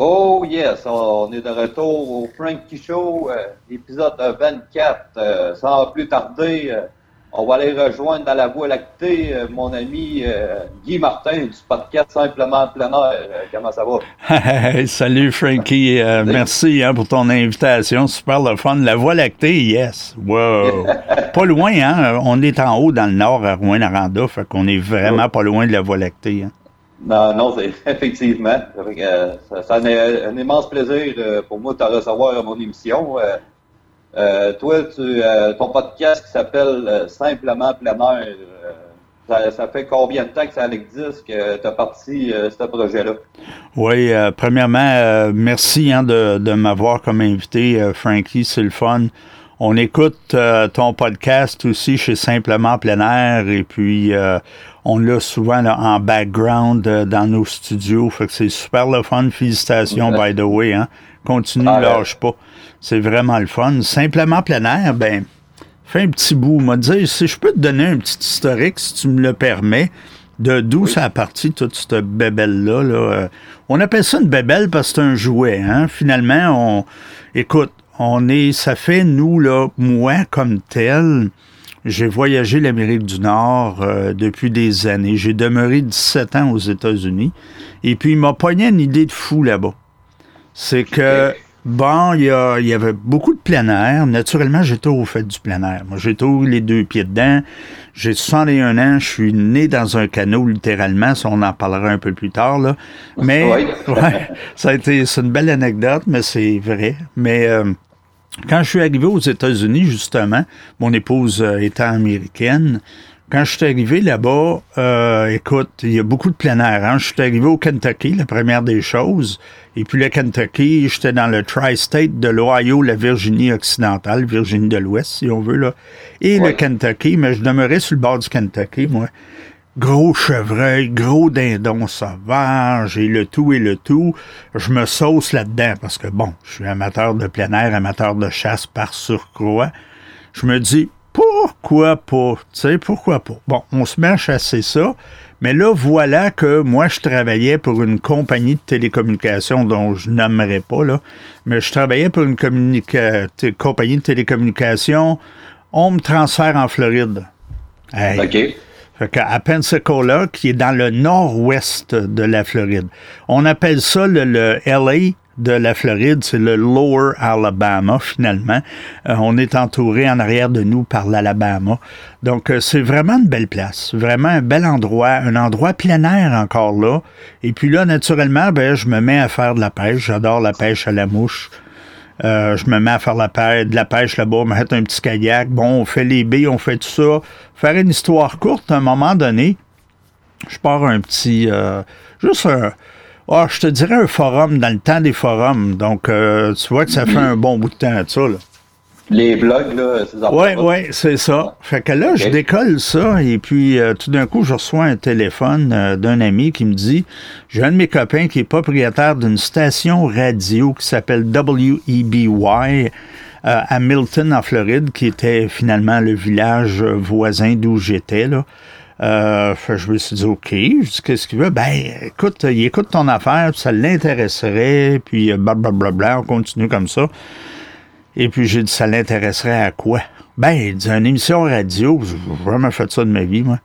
Oh yes, on est de retour au Frankie Show, euh, épisode 24. Euh, sans plus tarder, euh, on va aller rejoindre dans la voie lactée mon ami Guy Martin du podcast Simplement Plein comment ça va? Salut Frankie, merci hein, pour ton invitation. Super le fun. La voie lactée, yes. Wow. pas loin, hein? On est en haut dans le nord à Rouen-Aranda, fait qu'on est vraiment pas loin de la voie lactée. Hein? Non, non, effectivement. Euh, ça, c'est un, immense plaisir euh, pour moi de te recevoir à mon émission. Euh, toi, tu, ton podcast qui s'appelle Simplement plein air, ça, fait combien de temps que ça existe que tu as parti ce projet-là? Oui, premièrement, merci hein, de, de m'avoir comme invité, Frankie, c'est le fun. On écoute ton podcast aussi chez Simplement Plein Air et puis on l'a souvent en background euh, dans nos studios. Fait que c'est super le fun. Félicitations, by the way. Hein. Continue, ah, lâche pas. C'est vraiment le fun. Simplement plein air, ben, fais un petit bout. M'a dit, si je peux te donner un petit historique, si tu me le permets, de d'où ça a parti, toute cette bébelle-là. Euh. On appelle ça une bébelle parce que c'est un jouet. Hein. Finalement, on. Écoute, on est. Ça fait, nous, là, moi comme tel j'ai voyagé l'Amérique du Nord euh, depuis des années. J'ai demeuré 17 ans aux États-Unis. Et puis, il m'a pogné une idée de fou là-bas. C'est que, bon, il y, avait beaucoup de plein air. Naturellement, j'étais au fait du plein air. Moi, j'étais les deux pieds dedans. J'ai 61 ans. Je suis né dans un canot, littéralement. Ça, on en parlera un peu plus tard, là. Mais, ouais, ça a été, c'est une belle anecdote, mais c'est vrai. Mais, euh, quand je suis arrivé aux États-Unis, justement, mon épouse euh, étant américaine, quand je suis arrivé là-bas, euh, écoute, il y a beaucoup de plein air. Hein? Je suis arrivé au Kentucky, la première des choses. Et puis le Kentucky, j'étais dans le tri-state de l'Ohio, la Virginie occidentale, Virginie de l'Ouest, si on veut, là. Et le Kentucky, mais je demeurais sur le bord du Kentucky, moi gros chevreuil, gros dindon sauvage et le tout et le tout, je me sauce là-dedans parce que bon, je suis amateur de plein air, amateur de chasse par surcroît. Je me dis, pourquoi pas? Tu sais, pourquoi pas? Bon, on se met à chasser ça. Mais là, voilà que moi, je travaillais pour une compagnie de télécommunications dont je n'aimerais pas, là. Mais je travaillais pour une compagnie de télécommunications. On me transfère en Floride. À Pensacola, qui est dans le nord-ouest de la Floride. On appelle ça le, LA de la Floride, c'est le Lower Alabama, finalement. Euh, on est entouré en arrière de nous par l'Alabama. Donc, euh, c'est vraiment une belle place, vraiment un bel endroit, un endroit plein air encore là. Et puis là, naturellement, ben, je me mets à faire de la pêche. J'adore la pêche à la mouche. Euh, je me mets à faire de la pêche là-bas, me mettre un petit kayak. Bon, on fait les baies, on fait tout ça. Faire une histoire courte, à un moment donné, je pars un petit. Euh, juste un. Oh, je te dirais un forum dans le temps des forums. Donc, euh, tu vois que ça fait un bon bout de temps, ça. Là. Les blogs, là, ces Oui, oui, c'est ça. Fait que là, je décolle ça et puis euh, tout d'un coup, je reçois un téléphone euh, d'un ami qui me dit J'ai un de mes copains qui est propriétaire d'une station radio qui s'appelle WEBY euh, à Milton, en Floride, qui était finalement le village voisin d'où j'étais. là. je me suis dit, OK, je dis, qu'est-ce qu'il veut? Ben, écoute, il écoute ton affaire, ça l'intéresserait, puis blablabla, on continue comme ça. Et puis j'ai dit, ça l'intéresserait à quoi? Ben, il dit, une émission radio, j'ai vraiment fait ça de ma vie, moi.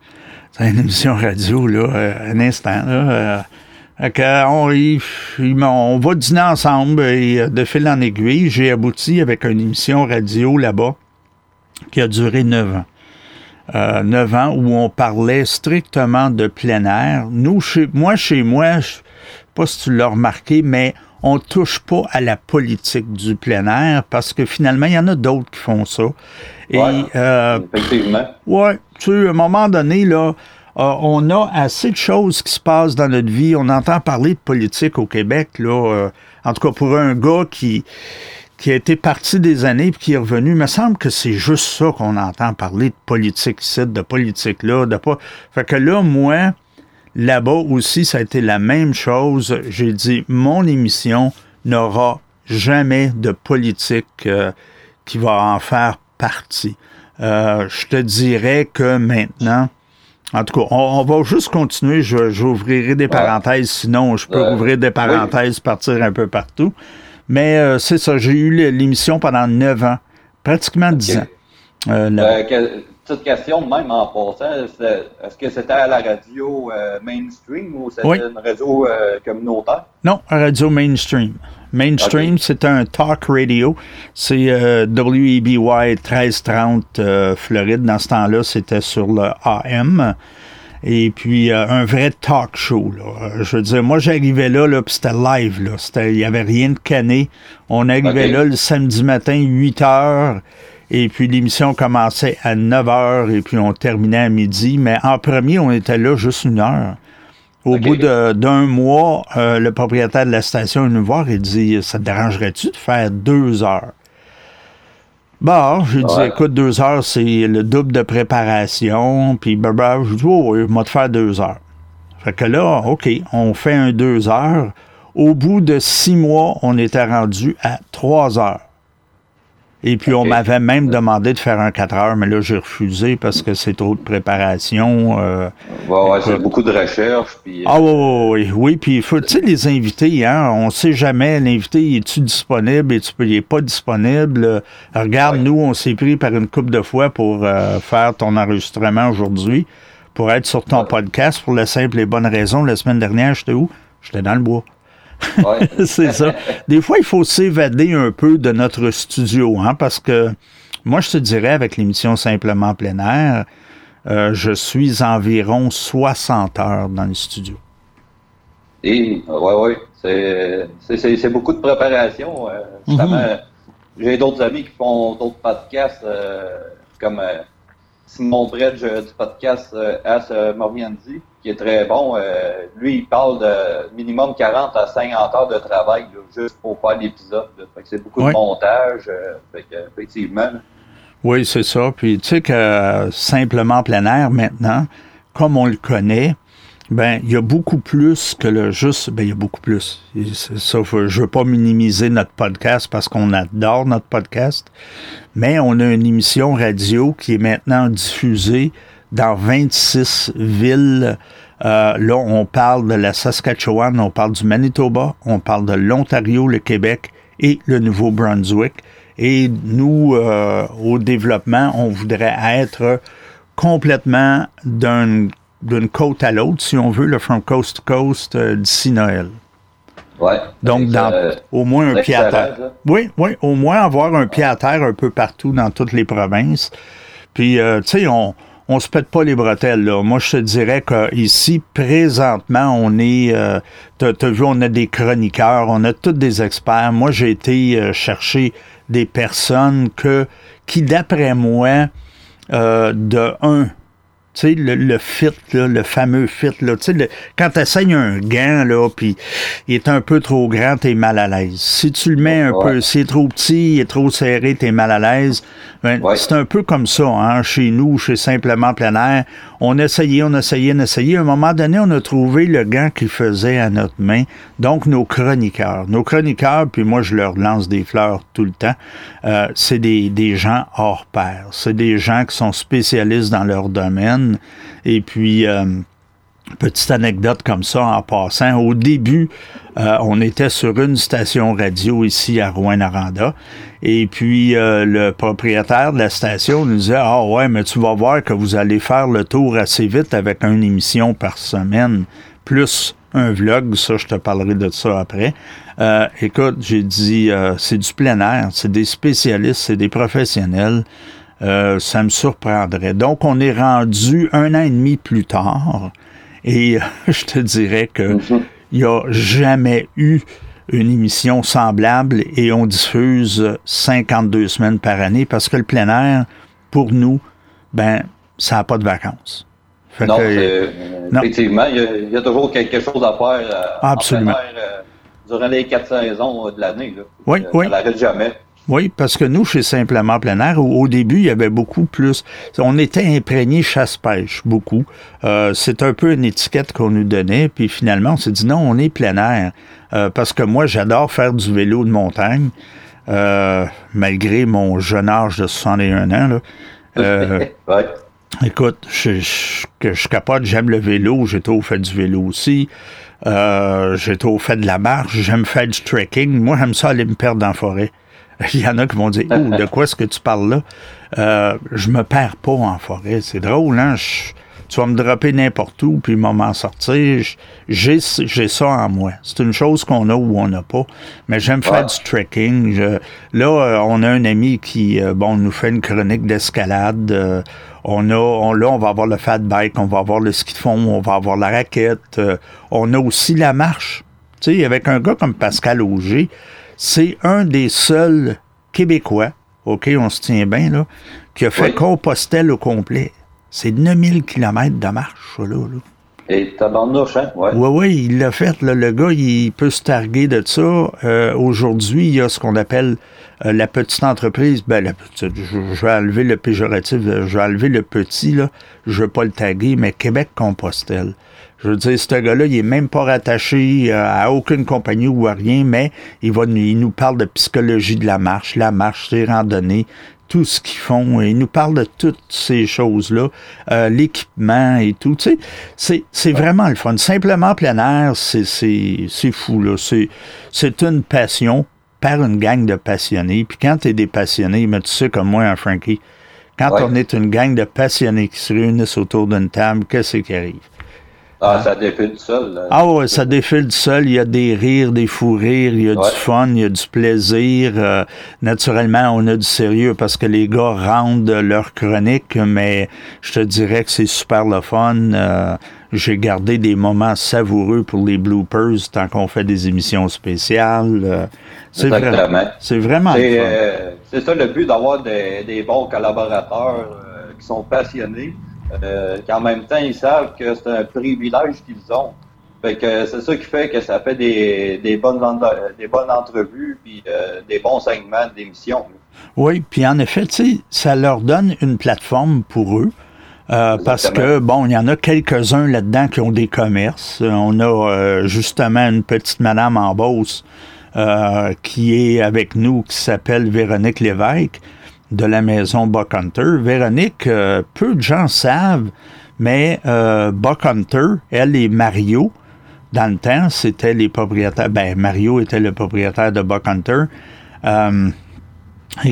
C'est une émission radio, là, euh, un instant, là. Euh, on, on, va dîner ensemble et euh, de fil en aiguille, j'ai abouti avec une émission radio là-bas qui a duré neuf ans. Euh, neuf ans où on parlait strictement de plein air. Nous, chez moi, chez moi, je sais pas si tu l'as remarqué, mais on touche pas à la politique du plein air parce que finalement, il y en a d'autres qui font ça. Et, euh, effectivement. Ouais, tu sais, à un moment donné, là, euh, on a assez de choses qui se passent dans notre vie. On entend parler de politique au Québec, là. Euh, en tout cas, pour un gars qui, qui a été parti des années et qui est revenu, il me semble que c'est juste ça qu'on entend parler de politique ici, de politique là, de pas. Fait que là, moi, Là-bas aussi, ça a été la même chose. J'ai dit, mon émission n'aura jamais de politique euh, qui va en faire partie. Euh, je te dirais que maintenant, En tout cas, on, va juste continuer. J'ouvrirai des parenthèses, sinon je peux ouvrir des parenthèses, partir un peu partout. Mais euh, c'est ça, j'ai eu l'émission pendant neuf ans, pratiquement dix ans. Euh, petite question, même en passant, est-ce que c'était à la radio euh, mainstream ou c'était une radio communautaire? Non, radio mainstream. Mainstream, c'est un talk radio. C'est WEBY 1330 Floride. Dans ce temps-là, c'était sur le AM. Et puis, euh, un vrai talk show. Là. Euh, je veux dire, moi, j'arrivais là, là puis c'était live. Il n'y avait rien de cané. On arrivait là le samedi matin, 8 heures. Et puis, l'émission commençait à 9 heures et puis on terminait à midi. Mais en premier, on était là juste une heure. Au bout d'un mois, euh, le propriétaire de la station est venu voir et dit Ça te dérangerait-tu de faire deux heures Bon, j'ai dit, écoute, deux heures, c'est le double de préparation. Puis, bah, bah, je dis, oh, oui, moi, te faire deux heures. Fait que là, OK, on fait un deux heures. Au bout de six mois, on était rendu à trois heures. Et puis, on m'avait même demandé de faire un 4 heures, mais là, j'ai refusé parce que c'est trop de préparation. Euh, ouais, c'est beaucoup de recherche. Puis, Ah, oui, oui, oui. Puis, tu sais, les invités, hein, on ne sait jamais, l'invité, est-tu disponible, est-tu il n'est pas disponible. Regarde, nous, on s'est pris par une couple de fois pour euh, faire ton enregistrement aujourd'hui, pour être sur ton podcast, pour la simple et bonne raison. La semaine dernière, j'étais où? J'étais dans le bois. c'est ça. Des fois, il faut s'évader un peu de notre studio, hein, parce que moi, je te dirais, avec l'émission Simplement plein air, euh, je suis environ 60 heures dans le studio. Oui, oui. C'est beaucoup de préparation. Euh, mhm. J'ai d'autres amis qui font d'autres podcasts, euh, comme Simon Bredge du podcast As Morviandi qui est très bon. Euh, lui, il parle de minimum 40 à 50 heures de travail juste pour faire l'épisode. C'est beaucoup de montage. Euh, effectivement. Oui, c'est ça. Puis tu sais que simplement plein air maintenant, comme on le connaît, ben il y a beaucoup plus que le juste. Ben il y a beaucoup plus. Sauf je veux pas minimiser notre podcast parce qu'on adore notre podcast, mais on a une émission radio qui est maintenant diffusée dans 26 villes. Euh, là, on parle de la Saskatchewan, on parle du Manitoba, on parle de l'Ontario, le Québec et le Nouveau-Brunswick. Et nous, euh, au développement, on voudrait être complètement d'une côte à l'autre, si on veut, le from coast to coast euh, d'ici Noël. Ouais, Donc, au moins un pied à terre. Oui, oui, au moins avoir un pied à terre un peu partout dans toutes les provinces. Puis, tu sais, on, on se pète pas les bretelles. Là. Moi, je te dirais qu'ici, présentement, on est... Euh, tu as, vu, on a des chroniqueurs, on a tous des experts. Moi, j'ai été euh, chercher des personnes que qui, d'après moi, euh, de un, tu sais, le, le, fit, là, le fameux fit, là, tu sais, quand tu essayes un gant, là, puis il est un peu trop grand, t'es mal à l'aise. Si tu le mets un peu, s'il est trop petit, il est trop serré, t'es mal à l'aise. Ben, c'est un peu comme ça, hein, chez nous, chez Simplement Plein Air. On essayait, on essayait, on essayait. À un moment donné, on a trouvé le gant qui faisait à notre main. Donc, nos chroniqueurs. Nos chroniqueurs, puis moi, je leur lance des fleurs tout le temps, euh, c'est des, des gens hors pair. C'est des gens qui sont spécialistes dans leur domaine. Et puis, euh, Petite anecdote comme ça en passant. Au début, euh, on était sur une station radio ici à Rouen-Noranda. Et puis, euh, le propriétaire de la station nous disait Ah ouais, mais tu vas voir que vous allez faire le tour assez vite avec une émission par semaine, plus un vlog. Ça, je te parlerai de ça après. Écoute, j'ai dit C'est du plein air, c'est des spécialistes, c'est des professionnels. Ça me surprendrait. Donc, on est rendu un an et demi plus tard. Et je te dirais que mhm. il n'y a jamais eu une émission semblable et on diffuse 52 semaines par année parce que le plein air, pour nous, ben, ça n'a pas de vacances. non, effectivement, il y, a, toujours quelque chose à faire euh. Euh, durant les quatre saisons de l'année. Oui, oui. Ça n'arrête jamais. Oui, parce que nous, chez Simplement Plein Air, au, début, il y avait beaucoup plus. On était imprégnés chasse-pêche, beaucoup. Euh, c'est un peu une étiquette qu'on nous donnait, puis finalement, on s'est dit non, on est plein air. Euh, parce que moi, j'adore faire du vélo de montagne, euh, malgré mon jeune âge de 61 ans. Là. Écoute, je, je, je capote, j'aime le vélo, j'ai trop fait du vélo aussi. J'ai trop fait de la marche, j'aime faire du trekking. Moi, j'aime ça aller me perdre dans la forêt. Il y en a qui vont dire, oh, de quoi est-ce que tu parles là? Euh, je me perds pas en forêt. C'est drôle, hein? tu vas me dropper n'importe où, puis m'en sortir. J'ai, j'ai ça en moi. C'est une chose qu'on a ou on n'a pas. Mais j'aime faire du trekking. là, euh, on a un ami qui, euh, bon, nous fait une chronique d'escalade. Euh, on a, on, là, on va avoir le fat bike, on va avoir le ski de fond, on va avoir la raquette. on a aussi la marche. Tu sais, avec un gars comme Pascal Auger, c'est un des seuls Québécois, OK, on se tient bien, là, qui a fait Compostelle au complet. C'est 9000 km de marche, là. là. Et tabarnouche, hein? Ouais. Oui, oui, il l'a fait. Là, le gars, il peut se targuer de ça. Euh, Aujourd'hui, il y a ce qu'on appelle euh, la petite entreprise. Ben, la petite, je, je, vais enlever le péjoratif, je vais enlever le petit, là. Je ne veux pas le taguer, mais Québec-Compostelle. Je veux dire, ce gars-là, il est même pas rattaché euh, à aucune compagnie ou à rien, mais il, va, il nous parle de psychologie de la marche, la marche, ses randonnées, tout ce qu'ils font. Ils nous parlent de toutes ces choses-là, euh, l'équipement et tout. Tu sais, c'est vraiment le fun. Simplement plein air, c'est fou. là. C'est une passion par une gang de passionnés. Puis quand tu es des passionnés, mais tu sais comme moi, hein, Frankie, quand on est une gang de passionnés qui se réunissent autour d'une table, qu'est-ce qui arrive? Ah, ça défile sol. Ah ouais, ça défile du sol. Il y a des rires, des fous rires, il y a du fun, il y a du plaisir. Euh, naturellement, on a du sérieux parce que les gars rendent leur chronique, mais je te dirais que c'est super le fun. Euh, j'ai gardé des moments savoureux pour les bloopers tant qu'on fait des émissions spéciales. Euh, c'est vraiment, c'est vraiment C'est ça le but d'avoir des, des, bons collaborateurs qui sont passionnés euh, qu'en même temps, ils savent que c'est un privilège qu'ils ont. Fait que c'est ça qui fait que ça fait des, des bonnes, des bonnes entrevues puis euh, des bons segments d'émissions. Oui, puis en effet, ça leur donne une plateforme pour eux. Euh, parce que, bon, il y en a quelques-uns là-dedans qui ont des commerces. On a euh, justement une petite madame en Beauce qui est avec nous, qui s'appelle Véronique Lévesque de la maison Buck Hunter. Véronique, euh, peu de gens savent, mais euh, Buck Hunter, elle et Mario, dans le temps, c'était les propriétaires. Ben, Mario était le propriétaire de Buck Hunter. Euh,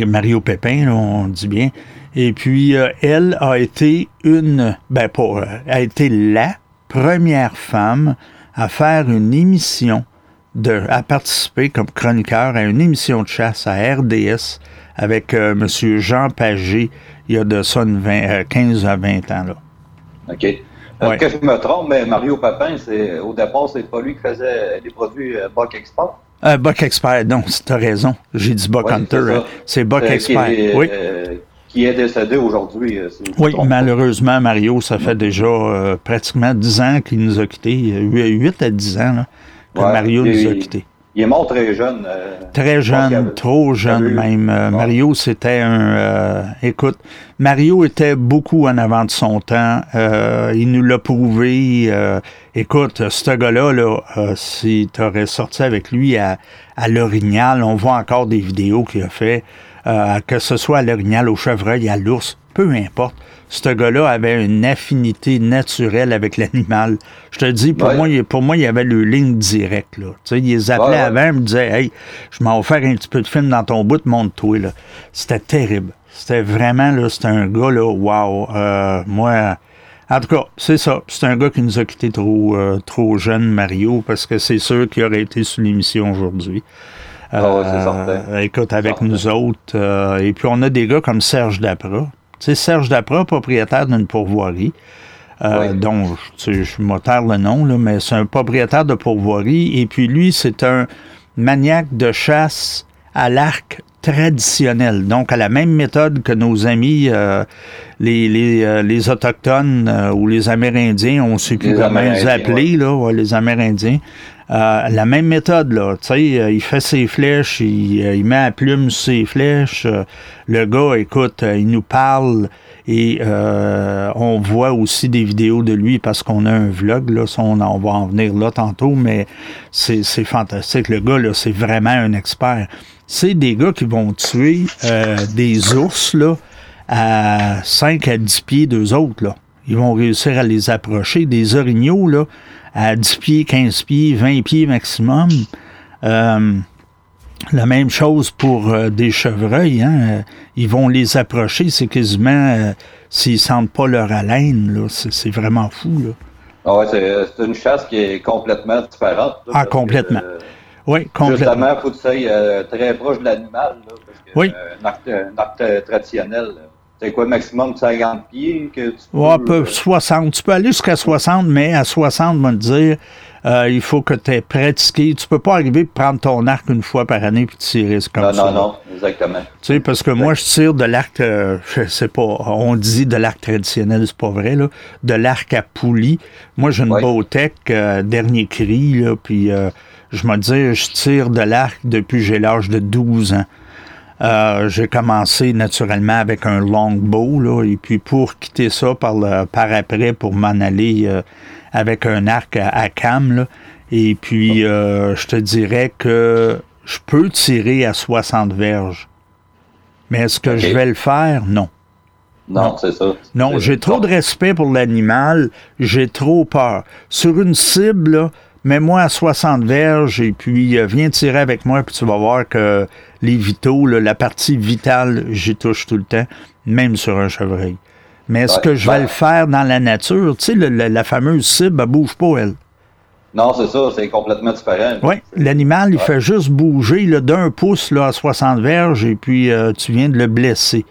Mario Pépin, on dit bien. Et puis, euh, elle a été une, ben pas, a été la première femme à faire une émission, de, à participer comme chroniqueur à une émission de chasse à RDS avec euh, M. Jean Pagé il y a de ça une 20, 15 euh, à 20 ans. Là. OK. Est-ce que je me trompe, mais Mario Papin, c'est, au départ, c'est pas lui qui faisait les produits euh, Buck Expert? Euh, Buck Expert, non, tu as raison. J'ai dit Buck Hunter. C'est Buck Expert. oui. qui est décédé aujourd'hui. oui, malheureusement, Mario, ça fait déjà pratiquement 10 ans qu'il nous a quittés. 8 à 10 ans là, que Mario nous a quittés. Il est mort très jeune. Euh, très jeune, trop jeune même. Euh, Mario, c'était un... Euh, écoute, Mario était beaucoup en avant de son temps. il nous l'a prouvé. écoute, ce gars-là, là, si tu aurais sorti avec lui à, à l'Orignal, on voit encore des vidéos qu'il a fait, que ce soit à l'Orignal, au chevreuil, à l'ours, peu importe ce gars-là avait une affinité naturelle avec l'animal. Je te dis, pour, moi, pour moi, il y avait le ligne directe. Là. Tu sais, il les appelait avant, il me disait Hey, je m'en vais faire un petit peu de film dans ton bout, monte-toi. C'était terrible. C'était vraiment, là, c'était un gars, là, wow. Euh, moi, en tout cas, c'est ça. C'est un gars qui nous a quitté trop, euh, trop jeune, Mario, parce que c'est sûr qu'il aurait été sur l'émission aujourd'hui. Euh, écoute, avec nous autres. Euh, et puis, on a des gars comme Serge Dapra. C'est Serge Dapra, propriétaire d'une pourvoirie. Euh, dont je, je le nom, là, mais c'est un propriétaire de pourvoirie. Et puis lui, c'est un maniaque de chasse à l'arc traditionnel, donc à la même méthode que nos amis, euh, les, les, euh, les, Autochtones euh, ou les Amérindiens, on ne sait plus comment les appeler, là, les Amérindiens. la même méthode, là, tu sais, il fait ses flèches, il, il, met à plume ses flèches. le gars, écoute, il nous parle et on voit aussi des vidéos de lui parce qu'on a un vlog, là, on, on va en venir là tantôt, mais c'est fantastique. Le gars, là, c'est vraiment un expert c'est des gars qui vont tuer euh, des ours là, à 5 à 10 pieds d'eux autres, là. Ils vont réussir à les approcher. Des orignaux, là, à 10 pieds, 15 pieds, 20 pieds maximum. Euh, la même chose pour euh, des chevreuils. Hein? Ils vont les approcher, c'est quasiment euh, s'ils sentent pas leur haleine. Là. C'est, vraiment fou. Là. Ah ouais, c'est, une chasse qui est complètement différente. ah, complètement. oui, complètement. Justement, il faut que tu sois très proche de l'animal. Oui. un acte, traditionnel. C'est quoi, maximum de 50 pieds que tu peux... Ouais, peu, 60. Tu peux aller jusqu'à 60, mais à 60, on va te dire, euh, il faut que tu aies pratiqué. Tu peux pas arriver et prendre ton arc une fois par année puis tirer comme non, ça. Non, non, exactement. Tu sais, parce que moi, je tire de l'arc, euh, je sais pas, on dit de l'arc traditionnel, c'est pas vrai, là, de l'arc à poulie. Moi, j'ai une ouais. euh, dernier cri, là, puis euh, je me dis, je tire de l'arc depuis que j'ai l'âge de 12 ans. Euh, j'ai commencé naturellement avec un longbow, là, et puis pour quitter ça par, le, par après, pour m'en aller euh, avec un arc à, cam, là, et puis euh, je te dirais que je peux tirer à 60 verges. Mais est-ce que je vais le faire? Non. Non, c'est ça. Non, j'ai trop de respect pour l'animal, j'ai trop peur. Sur une cible, mets-moi à 60 verges et puis euh, viens tirer avec moi, puis tu vas voir que les vitaux, la partie vitale, j'y touche tout le temps, même sur un chevreuil. Mais est-ce que je vais le faire dans la nature? Tu sais, la, fameuse cible, elle bouge pas, elle. Non, c'est ça, c'est complètement différent. Oui, l'animal, il fait juste bouger d'un pouce là, à 60 verges et puis euh, tu viens de le blesser.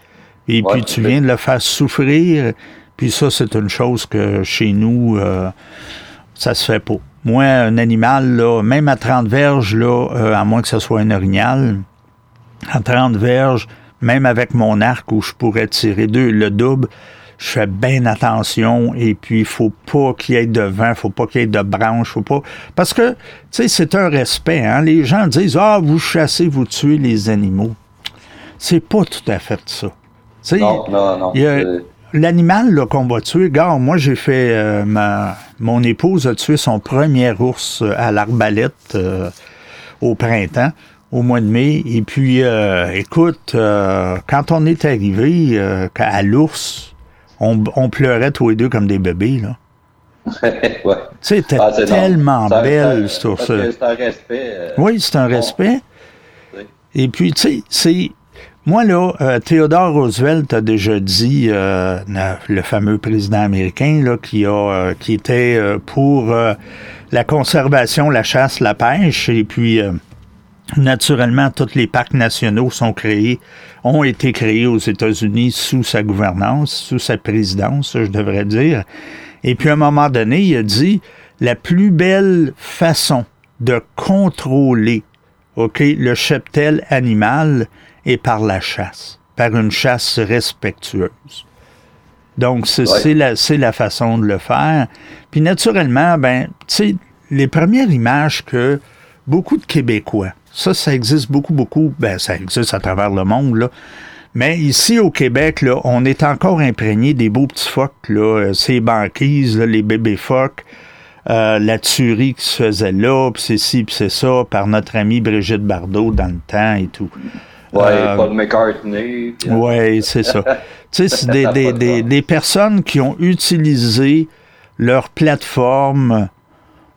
Et puis tu viens de le faire souffrir. Puis ça, c'est une chose que chez nous, euh, ça se fait pas. Moi, un animal, là, même à 30 verges, là, euh, à moins que ce soit un orignal, à 30 verges, même avec mon arc où je pourrais tirer deux, le double, je fais bien attention et puis il faut pas qu'il y ait de vent, faut pas qu'il y ait de branches, faut pas parce que tu sais c'est un respect hein? les gens disent ah vous chassez, vous tuez les animaux. C'est pas tout à fait ça. non, non, non. L'animal qu'on va tuer, gars, moi j'ai fait euh, ma mon épouse a tué son premier ours à l'arbalète euh, au printemps au mois de mai. Et puis, euh, écoute, euh, quand on est arrivé euh, à l'ours, on, on, pleurait tous les deux comme des bébés, là. ouais. Tu sais, ah, tellement belle, C'est un respect. oui, c'est un respect. Et puis, tu sais, c'est... Moi, là, Theodore Roosevelt a déjà dit, le fameux président américain, là, qui, a, qui était pour la conservation, la chasse, la pêche, et puis Naturellement, tous les parcs nationaux sont créés, ont été créés aux États-Unis sous sa gouvernance, sous sa présidence, je devrais dire. Et puis à un moment donné, il a dit la plus belle façon de contrôler ok, le cheptel animal est par la chasse, par une chasse respectueuse. Donc, c'est la, la façon de le faire. Puis naturellement, ben, tu sais, les premières images que beaucoup de Québécois ça, ça existe beaucoup, beaucoup. Ben, ça existe à travers le monde, là. Mais ici au Québec, là, on est encore imprégné des beaux petits phoques, là, euh, ces banquises, les bébés phoques, euh, la tuerie qui se faisait là, puis c'est ci, puis c'est ça, par notre amie Brigitte Bardot dans le temps et tout. Oui, euh, Paul McCartney. Oui, c'est ça. tu sais, c'est des, des, des, des, personnes qui ont utilisé leur plateforme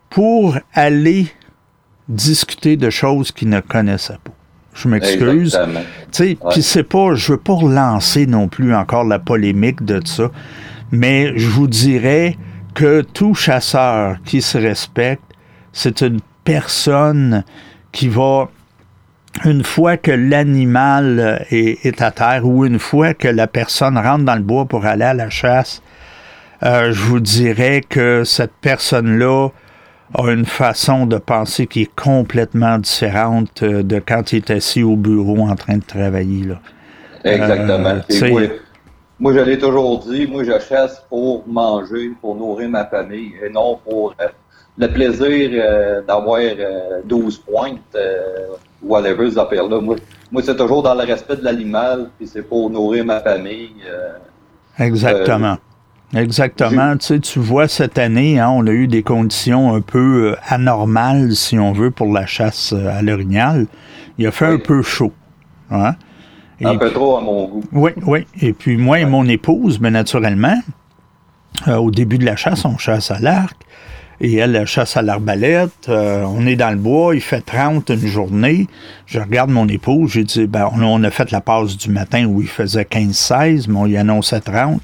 pour aller discuter de choses qu'ils ne connaissaient pas. Je m'excuse. Puis c'est pas, je veux pas relancer non plus encore la polémique de ça, mais je vous dirais que tout chasseur qui se respecte, c'est une personne qui va, une fois que l'animal est, est, à terre ou une fois que la personne rentre dans le bois pour aller à la chasse, euh, je vous dirais que cette personne-là a une façon de penser qui est complètement différente euh, de quand il est assis au bureau en train de travailler. Là. Exactement. Euh, moi, moi, je l'ai toujours dit, moi, je chasse pour manger, pour nourrir ma famille, et non pour euh, le plaisir d'avoir 12 pointes, whatever, ces affaires-là. Moi, moi c'est toujours dans le respect de l'animal, puis c'est pour nourrir ma famille. Exactement. Exactement. Tu, sais, tu vois, cette année, hein, on a eu des conditions un peu euh, anormales, si on veut, pour la chasse euh, à l'orignal. Il a fait un peu chaud. Hein? Un peu trop à mon goût. Oui, oui. Et puis moi et mon épouse, mais naturellement, euh, au début de la chasse, on chasse à l'arc. Et elle, elle chasse à l'arbalète. Euh, on est dans le bois, il fait 30 une journée. Je regarde mon épouse, j'ai dit, ben, on, a fait la passe du matin où il faisait 15-16, mais on y annonçait 30.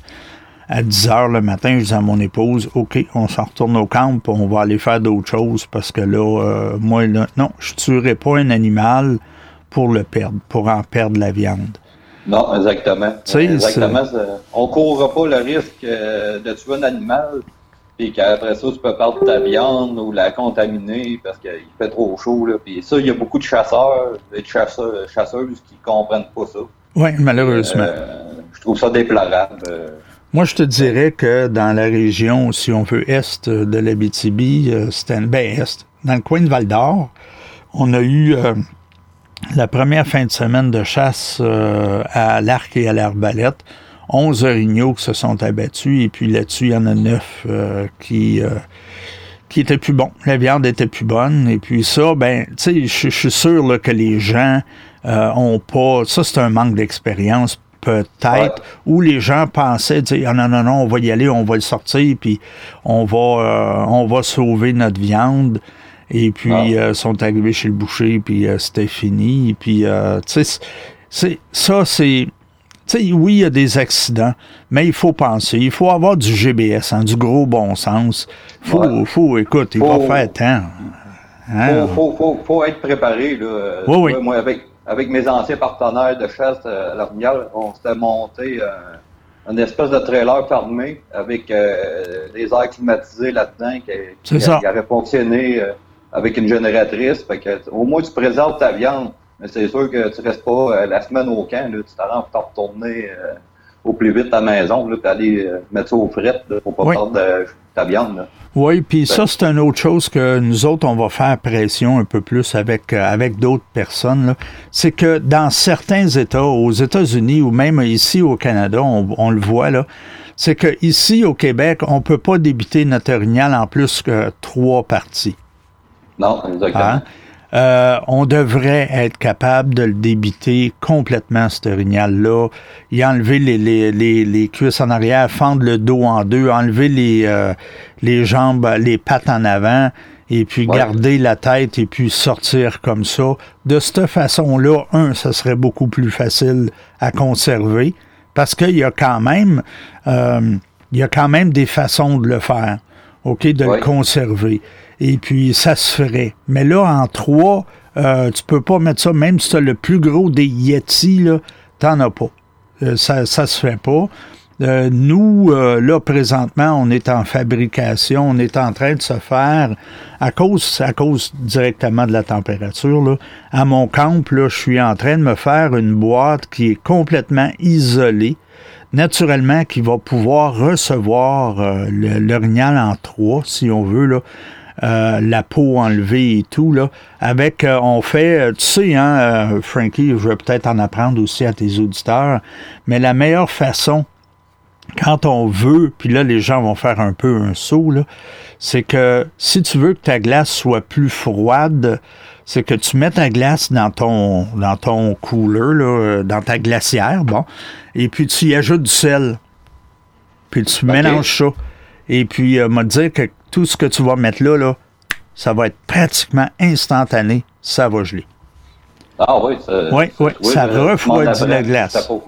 À 10 heures le matin, je dis à mon épouse, OK, on s'en retourne au camp, on va aller faire d'autres choses parce que là, euh, moi, là, non, je ne tuerai pas un animal pour le perdre, pour en perdre la viande. Non, exactement. exactement. On ne courra pas le risque euh, de tuer un animal et qu'après ça, tu peux perdre ta viande ou la contaminer parce qu'il fait trop chaud. Là. Puis ça, il y a beaucoup de chasseurs et de chasseurs, chasseuses qui ne comprennent pas ça. Oui, malheureusement. Euh, je trouve ça déplorable. Moi, je te dirais que dans la région, si on veut est de l'Abitibi, euh, c'était ben est, dans le coin de Val d'Or, on a eu la première fin de semaine de chasse euh, à l'arc et à l'arbalète, 11 orignaux qui se sont abattus, et puis là-dessus, il y en a 9 euh, qui, euh, qui étaient plus bons. La viande était plus bonne, et puis ça, ben, tu sais, je suis sûr que les gens ont pas... Ça, c'est un manque d'expérience peut-être, où les gens pensaient, dire, ah, non, non, non, on va y aller, on va le sortir, puis on va, on va sauver notre viande. Et puis, ah. euh, sont arrivés chez le boucher, puis euh, c'était fini. Et puis, euh, tu sais, ça, c'est... Tu sais, oui, il y a des accidents, mais il faut penser, il faut avoir du GBS, hein, du gros bon sens. Faut, faut écoute, il va faire temps. Hein? Faut, faut, faut, être préparé. Là. Oui, Moi, avec, avec mes anciens partenaires de chasse à l'Ornial, on s'était monté un espèce de trailer fermé avec des airs climatisés là-dedans qui, qui, qui, aurait fonctionné avec une génératrice. Fait que, au moins, tu préserves ta viande. Mais c'est sûr que tu restes pas euh, la semaine au camp. Là, tu t'arranges pour retourner euh, au plus vite à ta maison. Tu aller euh, mettre ça au fret pour pas perdre ta viande. Oui, puis ça, c'est une autre chose que nous autres, on va faire pression un peu plus avec, avec d'autres personnes. C'est que dans certains États, aux États-Unis ou même ici au Canada, on, on le voit, là, c'est qu'ici au Québec, on ne peut pas débiter notre orignal en plus que trois parties. Non, exactement. Hein? Euh, on devrait être capable de le débiter complètement, ce orignal-là, y enlever les, les, les, les, cuisses en arrière, fendre le dos en deux, enlever les, euh, les jambes, les pattes en avant, et puis garder la tête et puis sortir comme ça. De cette façon-là, un, ça serait beaucoup plus facile à conserver, parce qu'il y a quand même, euh, il y a quand même des façons de le faire, ok, de le conserver et puis ça se ferait. Mais là, en trois, euh, tu peux pas mettre ça, même si tu as le plus gros des Yeti, là, t'en as pas. Euh, ça, ça se fait pas. Euh, nous, euh, là, présentement, on est en fabrication, on est en train de se faire, à cause, à cause directement de la température, là, à mon camp, là, je suis en train de me faire une boîte qui est complètement isolée, naturellement, qui va pouvoir recevoir euh, l'orignal en trois, si on veut, là, euh, la peau enlevée et tout, là, avec, euh, on fait, euh, tu sais, hein, Frankie, je vais peut-être en apprendre aussi à tes auditeurs, mais la meilleure façon, quand on veut, puis là, les gens vont faire un peu un saut, là, c'est que si tu veux que ta glace soit plus froide, c'est que tu mets ta glace dans ton, dans ton cooler, là, dans ta glacière, bon, et puis tu y ajoutes du sel. Puis tu mélanges ça. Et puis, euh, m'a dit que tout ce que tu vas mettre là, là, ça va être pratiquement instantané. Ça va geler. Ah oui, ça, oui, oui, ça refroidit la glace. Hein.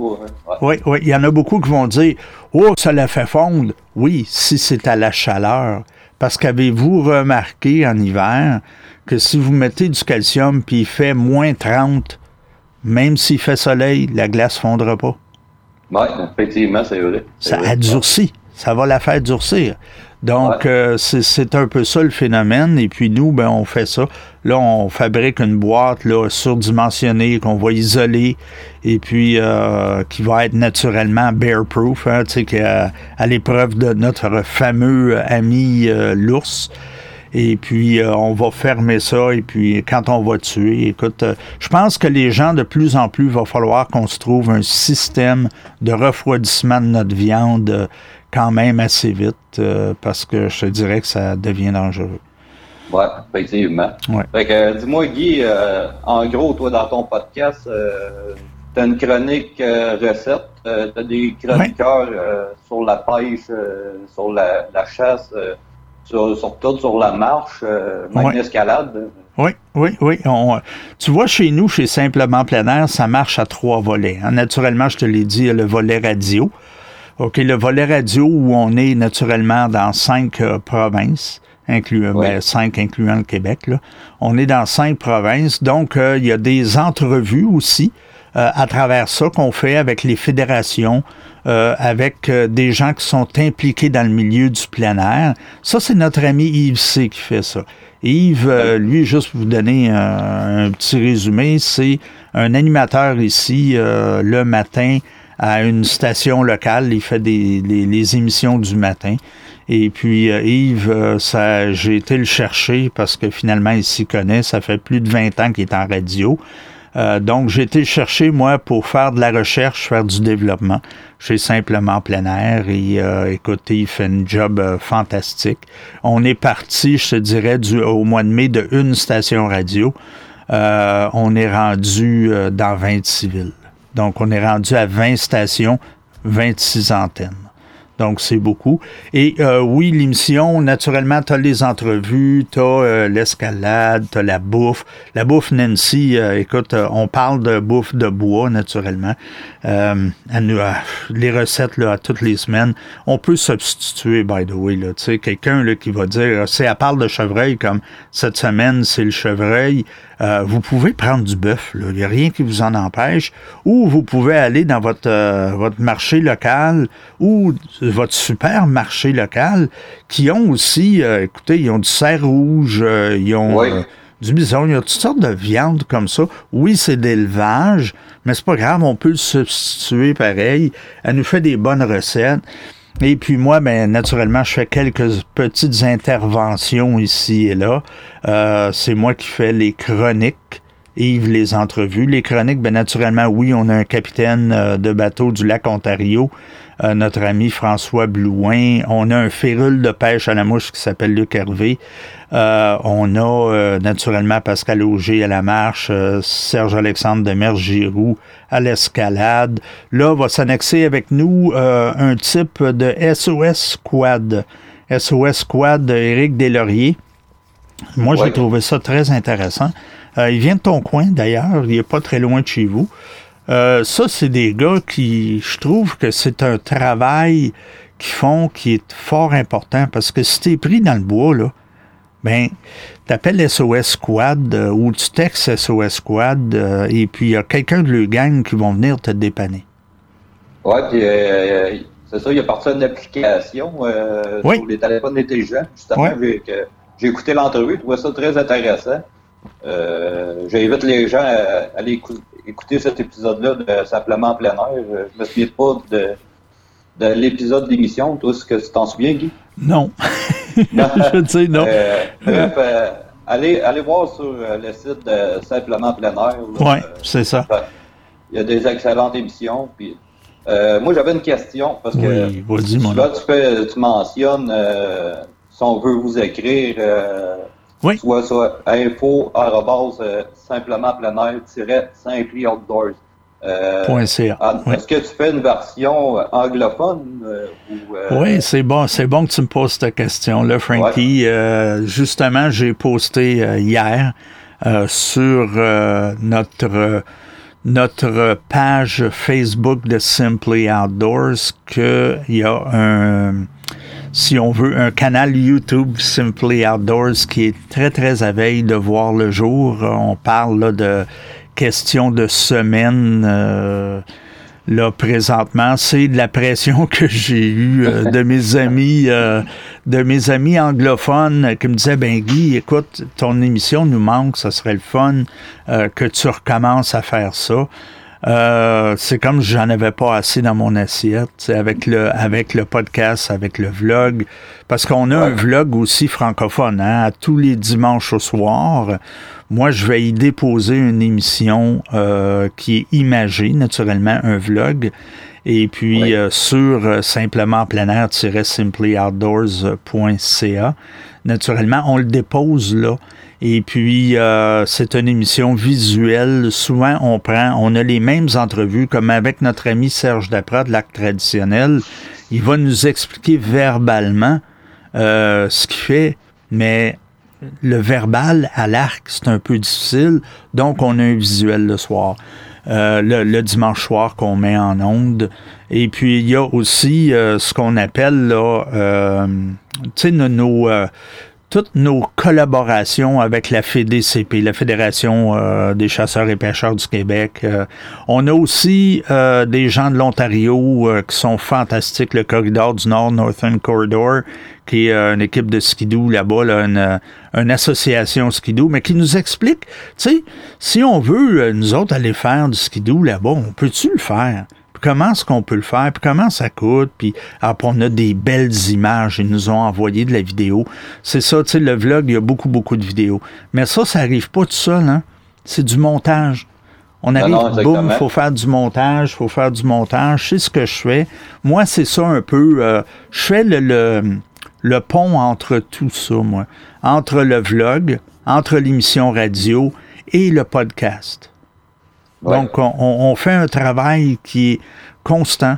Oui, oui. Il y en a beaucoup qui vont dire Oh, ça la fait fondre. Oui, si c'est à la chaleur. Parce qu'avez-vous remarqué en hiver que si vous mettez du calcium puis il fait moins 30, même s'il fait soleil, la glace ne fondra pas? Oui, effectivement, c'est vrai. Ça a durci ça va la faire durcir. Donc, euh, c'est un peu ça le phénomène. Et puis nous, ben, on fait ça. Là, on fabrique une boîte là, surdimensionnée qu'on va isoler et puis euh, qui va être naturellement bear-proof, hein, tu sais, à, à l'épreuve de notre fameux ami euh, l'ours. Et puis, on va fermer ça. Et puis, quand on va tuer, écoute, je pense que les gens, de plus en plus, va falloir qu'on se trouve un système de refroidissement de notre viande quand même assez vite euh, parce que je te dirais que ça devient dangereux. Oui, effectivement. Fait que, dis-moi, Guy, euh, en gros, toi, dans ton podcast, as une chronique recette, tu as des chroniqueurs sur la pêche, sur la, chasse, sur, sur, tout, sur la marche, même l'escalade. Oui, oui, oui. tu vois, chez nous, chez Simplement Plein Air, ça marche à trois volets. Hein. Naturellement, je te l'ai dit, le volet radio. OK, le volet radio où on est naturellement dans cinq euh, provinces, incluant, ben, cinq incluant le Québec. Là. On est dans cinq provinces, donc euh, il y a des entrevues aussi euh, à travers ça qu'on fait avec les fédérations, avec des gens qui sont impliqués dans le milieu du plein air. Ça, c'est notre ami Yves C qui fait ça. Yves, euh, lui, juste pour vous donner un, petit résumé, c'est un animateur ici euh, le matin à une station locale. Il fait des, les, émissions du matin. Et puis euh, Yves, ça, j'ai été le chercher parce que finalement il s'y connaît. Ça fait plus de 20 ans qu'il est en radio. Euh, donc, j'ai été chercher, moi, pour faire de la recherche, faire du développement. J'ai simplement plein air et euh, écoutez, il fait un job euh, fantastique. On est parti, je te dirais, du, au mois de mai de une station radio. on est rendu dans 26 villes. Donc, on est rendu à 20 stations, 26 antennes. Donc, c'est beaucoup. Et euh, oui, l'émission, naturellement, tu as les entrevues, tu as euh, l'escalade, tu as la bouffe. La bouffe, Nancy, euh, écoute, on parle de bouffe de bois, naturellement. les recettes, là, toutes les semaines. On peut substituer, by the way. Tu sais, quelqu'un, là, qui va dire, c'est à part de chevreuil, comme cette semaine, c'est le chevreuil. Euh, vous pouvez prendre du bœuf, il n'y a rien qui vous en empêche, ou vous pouvez aller dans votre, euh, votre marché local ou votre supermarché local qui ont aussi, euh, écoutez, ils ont du cerf rouge, ils ont du bison, il y a toutes sortes de viandes comme ça. Oui, c'est d'élevage, mais c'est pas grave, on peut le substituer pareil. Elle nous fait des bonnes recettes. Et puis moi, ben, naturellement, je fais quelques petites interventions ici et là. Euh, c'est moi qui fais les chroniques. Yves les entrevues. Les chroniques, ben naturellement, oui, on a un capitaine euh, de bateau du lac Ontario, euh, notre ami François Blouin. On a un férule de pêche à la mouche qui s'appelle Luc Hervé. Euh, on a euh, naturellement Pascal Auger à la marche, euh, Serge-Alexandre de Giroux à l'escalade. Là, va s'annexer avec nous un type de SOS Squad. SOS Squad Éric Deslauriers. Moi, j'ai trouvé ça très intéressant. il vient de ton coin, d'ailleurs. Il n'est pas très loin de chez vous. Ça, c'est des gars qui, je trouve que c'est un travail qu'ils font qui est fort important parce que si tu es pris dans le bois, là, ben, t'appelles SOS Squad euh, ou tu textes SOS Squad euh, et puis il y a quelqu'un de le gang qui vont venir te dépanner. Ouais, puis euh, c'est ça, il y a parti une application sur les téléphones intelligents. Justement, j'ai écouté l'entrevue, je trouvais ça très intéressant. J'invite les gens à aller écouter cet épisode-là de Simplement plein air. Je me souviens pas de, de l'épisode d'émission. Toi, est-ce que tu t'en souviens, Guy? Non. je sais, non. Euh, bref, euh, allez, allez voir sur euh, le site de Simplement Plein Air. Oui, c'est ça. Il y a des excellentes émissions. Puis, moi, j'avais une question parce que oui, là, tu, fais, tu mentionnes si on veut vous écrire, oui. soit sur info simplement plein air outdoors. Euh, ah, est-ce que tu fais une version euh, anglophone? Euh, oui, c'est bon, c'est bon que tu me poses cette question-là, Frankie. justement, j'ai posté hier sur notre notre page Facebook de Simply Outdoors qu'il y a un, si on veut, un canal YouTube Simply Outdoors qui est très, très à veille de voir le jour. On parle là, de question de semaine. Euh, là, présentement, c'est de la pression que j'ai eue euh, de mes amis, euh, de mes amis anglophones qui me disaient, ben Guy, écoute, ton émission nous manque, ça serait le fun que tu recommences à faire ça. Euh, c'est comme j'en avais pas assez dans mon assiette, avec le, avec le podcast, avec le vlog, parce qu'on a un vlog aussi francophone, hein, à tous les dimanches au soir. Moi, je vais y déposer une émission euh, qui est imagée, naturellement, un vlog. Et puis euh, sur simplement plein air-simplyoutdoors.ca. Naturellement, on le dépose là Et puis, euh, c'est une émission visuelle. Souvent, on prend, on a les mêmes entrevues, comme avec notre ami Serge Daprat de l'Arc traditionnel. Il va nous expliquer verbalement euh, ce qu'il fait, mais le verbal à l'arc, c'est un peu difficile. Donc, on a un visuel le soir. Euh, le, dimanche soir qu'on met en onde. Et puis, il y a aussi euh, ce qu'on appelle, là, euh, tu sais, nos, toutes nos collaborations avec la FEDCP, la Fédération euh, des chasseurs et pêcheurs du Québec. Euh, on a aussi euh, des gens de l'Ontario qui sont fantastiques, le Corridor du Nord, Northern Corridor, qui est une équipe de skidoo là-bas, là, une, une, association skidoo, mais qui nous explique, tu sais, si on veut, nous autres, aller faire du skidoo là-bas, on peut-tu le faire? Comment est-ce qu'on peut le faire, puis comment ça coûte, puis après, on a des belles images, ils nous ont envoyé de la vidéo. C'est ça, tu sais, le vlog, il y a beaucoup, beaucoup de vidéos. Mais ça, ça arrive pas tout seul, hein? C'est du montage. On arrive, boum, il faut faire du montage, il faut faire du montage. C'est ce que je fais. Moi, c'est ça un peu. Euh, je fais le, le, le, pont entre tout ça, moi. Entre le vlog, entre l'émission radio et le podcast. Donc, on, fait un travail qui est constant.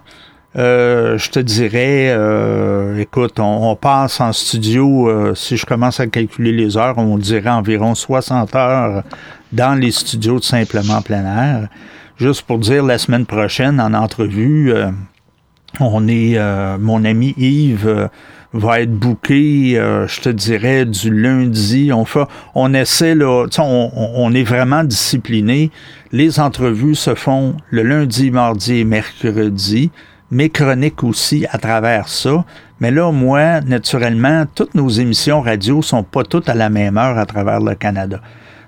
Euh, je te dirais, euh, écoute, on, passe en studio, euh, si je commence à calculer les heures, on dirait environ 60 heures dans les studios de Simplement Plein Air. Juste pour dire, la semaine prochaine, en entrevue, on est, mon ami Yves va être booké, euh, je te dirais, du lundi. On fait, on essaie, là, on, on est vraiment discipliné. Les entrevues se font le lundi, mardi et mercredi. Mes chroniques aussi à travers ça. Mais là, moi, naturellement, toutes nos émissions radio sont pas toutes à la même heure à travers le Canada.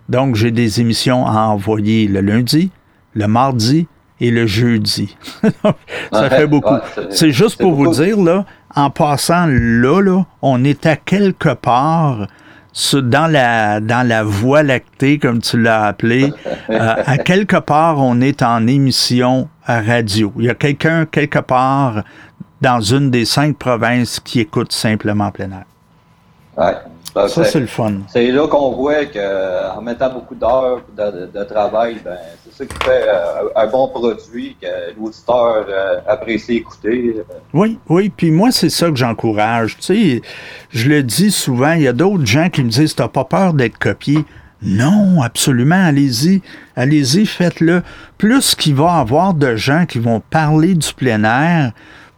Donc, j'ai des émissions à envoyer le lundi, le mardi et le jeudi. ça fait beaucoup. c'est juste pour vous dire, là, en passant là, là, on est à quelque part dans la, dans la voie lactée, comme tu l'as appelé. Euh, à quelque part, on est en émission à radio. Il y a quelqu'un quelque part dans une des cinq provinces qui écoute simplement plein air. Ouais. Ça, c'est le fun. C'est là qu'on voit qu'en mettant beaucoup d'heures de, travail, ben, c'est ça qui fait euh, un bon produit que l'auditeur euh, apprécie écouter. Oui, oui. Puis moi, c'est ça que j'encourage. Tu sais, je le dis souvent, il y a d'autres gens qui me disent T'as pas peur d'être copié. Non, absolument, allez-y, allez-y, faites-le. Plus qu'il va y avoir de gens qui vont parler du plein air,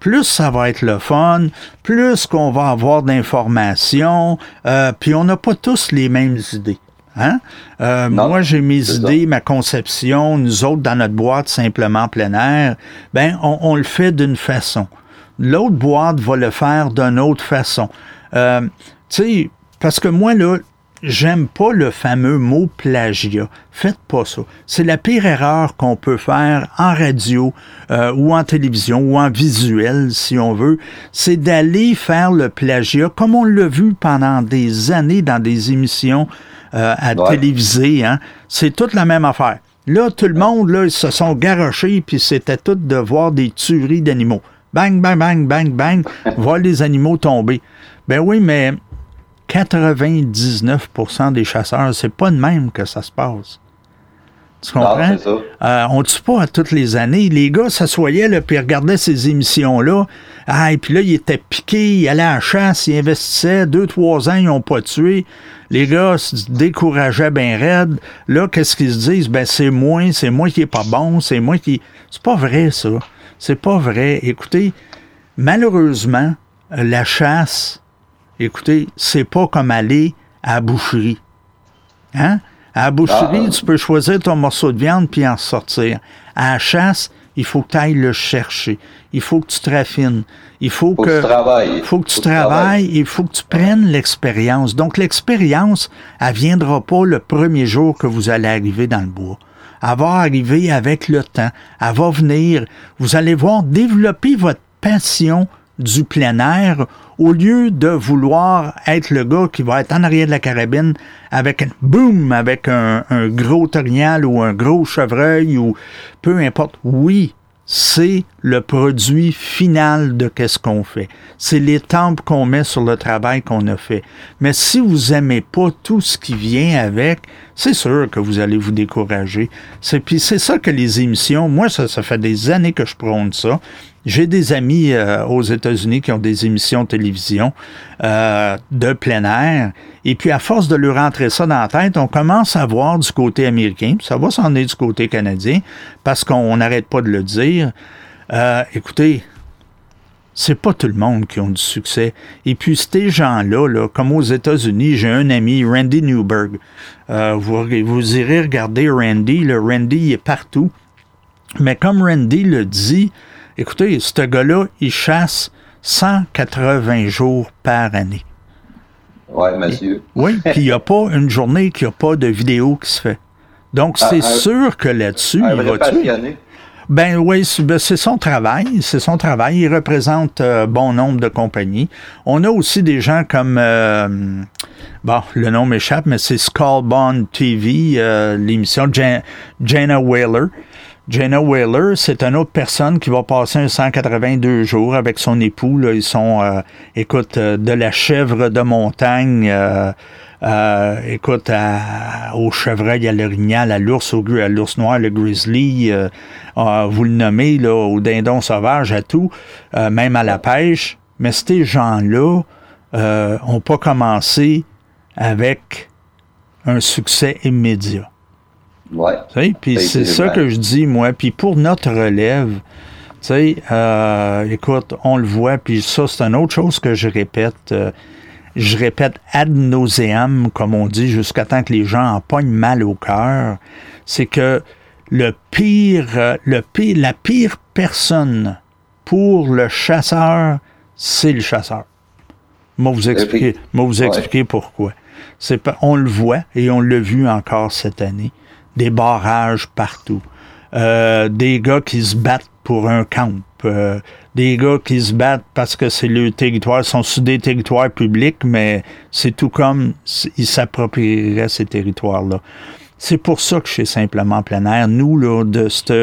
plus ça va être le fun, plus qu'on va avoir d'informations, euh, puis on n'a pas tous les mêmes idées. Hein? Euh, moi, j'ai mes idées, ma conception, nous autres, dans notre boîte, simplement plein air, ben, on, le fait d'une façon. L'autre boîte va le faire d'une autre façon. Euh, tu sais, parce que moi, là, j'aime pas le fameux mot plagiat. Faites pas ça. C'est la pire erreur qu'on peut faire en radio euh, ou en télévision ou en visuel, si on veut. C'est d'aller faire le plagiat, comme on l'a vu pendant des années dans des émissions euh, à téléviser. Hein. C'est toute la même affaire. Là, tout le monde, là, ils se sont garochés, puis c'était tout de voir des tueries d'animaux. Bang, bang, bang, bang, bang, voir les animaux tomber. Ben oui, mais 99% des chasseurs, c'est pas de même que ça se passe. Tu comprends? Euh, on ne tue pas à toutes les années. Les gars s'assoyaient, là, puis regardaient ces émissions-là. Ah, et puis là, ils étaient piqués, ils allaient à la chasse, ils investissaient. Deux, trois ans, ils n'ont pas tué. Les gars se décourageaient bien raide. Là, qu'est-ce qu'ils se disent? Ben, c'est moi, c'est moi qui est pas bon, c'est moi qui. C'est pas vrai, ça. C'est pas vrai. Écoutez, malheureusement, la chasse, écoutez, c'est pas comme aller à la boucherie. Hein? À la boucherie, ah. tu peux choisir ton morceau de viande puis en sortir. À la chasse, il faut que tu ailles le chercher. Il faut que tu te raffines. Il faut, que, tu travailles. faut que tu travailles. Il faut que tu prennes l'expérience. Donc, l'expérience, elle viendra pas le premier jour que vous allez arriver dans le bois. Elle va arriver avec le temps. Elle va venir. Vous allez voir développer votre passion du plein air au lieu de vouloir être le gars qui va être en arrière de la carabine avec un boum, avec un, gros torignal ou un gros chevreuil ou peu importe. Oui, c'est le produit final de qu'est-ce qu'on fait. C'est les tempes qu'on met sur le travail qu'on a fait. Mais si vous aimez pas tout ce qui vient avec, c'est sûr que vous allez vous décourager. C'est puis c'est ça que les émissions, moi ça, ça fait des années que je prône ça. J'ai des amis euh, aux États-Unis qui ont des émissions de télévision euh, de plein air. Et puis, à force de leur rentrer ça dans la tête, on commence à voir du côté américain, ça va s'en aller du côté canadien, parce qu'on n'arrête pas de le dire. Euh, écoutez, c'est pas tout le monde qui ont du succès. Et puis, ces gens-là, là, comme aux États-Unis, j'ai un ami, Randy Newberg. Euh, vous, vous, irez regarder Randy. Le Randy, il est partout. Mais comme Randy le dit, écoutez, ce gars-là, il chasse 180 jours par année. Oui, monsieur. Oui, puis il n'y a pas une journée qu'il n'y a pas de vidéo qui se fait. Donc, c'est sûr que là-dessus, il va tuer. Ben oui, ben, c'est son travail, c'est son travail. Il représente euh, bon nombre de compagnies. On a aussi des gens comme, euh, bon, le nom m'échappe, mais c'est Skullbond TV, euh, l'émission Jana Whaler. Jenna Whaler, c'est une autre personne qui va passer un 182 jours avec son époux. Là. Ils sont, euh, écoute, euh, de la chèvre de montagne, euh, écoute, au chevreuil, à l'orignal, à l'ours, au, à l'ours noir, le grizzly, vous le nommez, là, au dindon sauvage, à tout, même à la pêche. Mais ces gens-là n'ont pas commencé avec un succès immédiat. Ouais. Puis c'est ça que je dis, moi. Puis pour notre relève, tu sais, euh, écoute, on le voit, puis ça, c'est une autre chose que je répète. Euh, je répète ad nauseam, comme on dit, jusqu'à temps que les gens en pognent mal au cœur. C'est que le pire, euh, le pire, la pire personne pour le chasseur, c'est le chasseur. Moi, vous expliquer, moi, vous expliquer pourquoi. C'est on le voit et on l'a vu encore cette année des barrages partout, euh, des gars qui se battent pour un camp, euh, des gars qui se battent parce que c'est le territoire, sont sur des territoires publics, mais c'est tout comme ils s'approprieraient ces territoires-là. C'est pour ça que suis simplement plein air. Nous, là, de cette.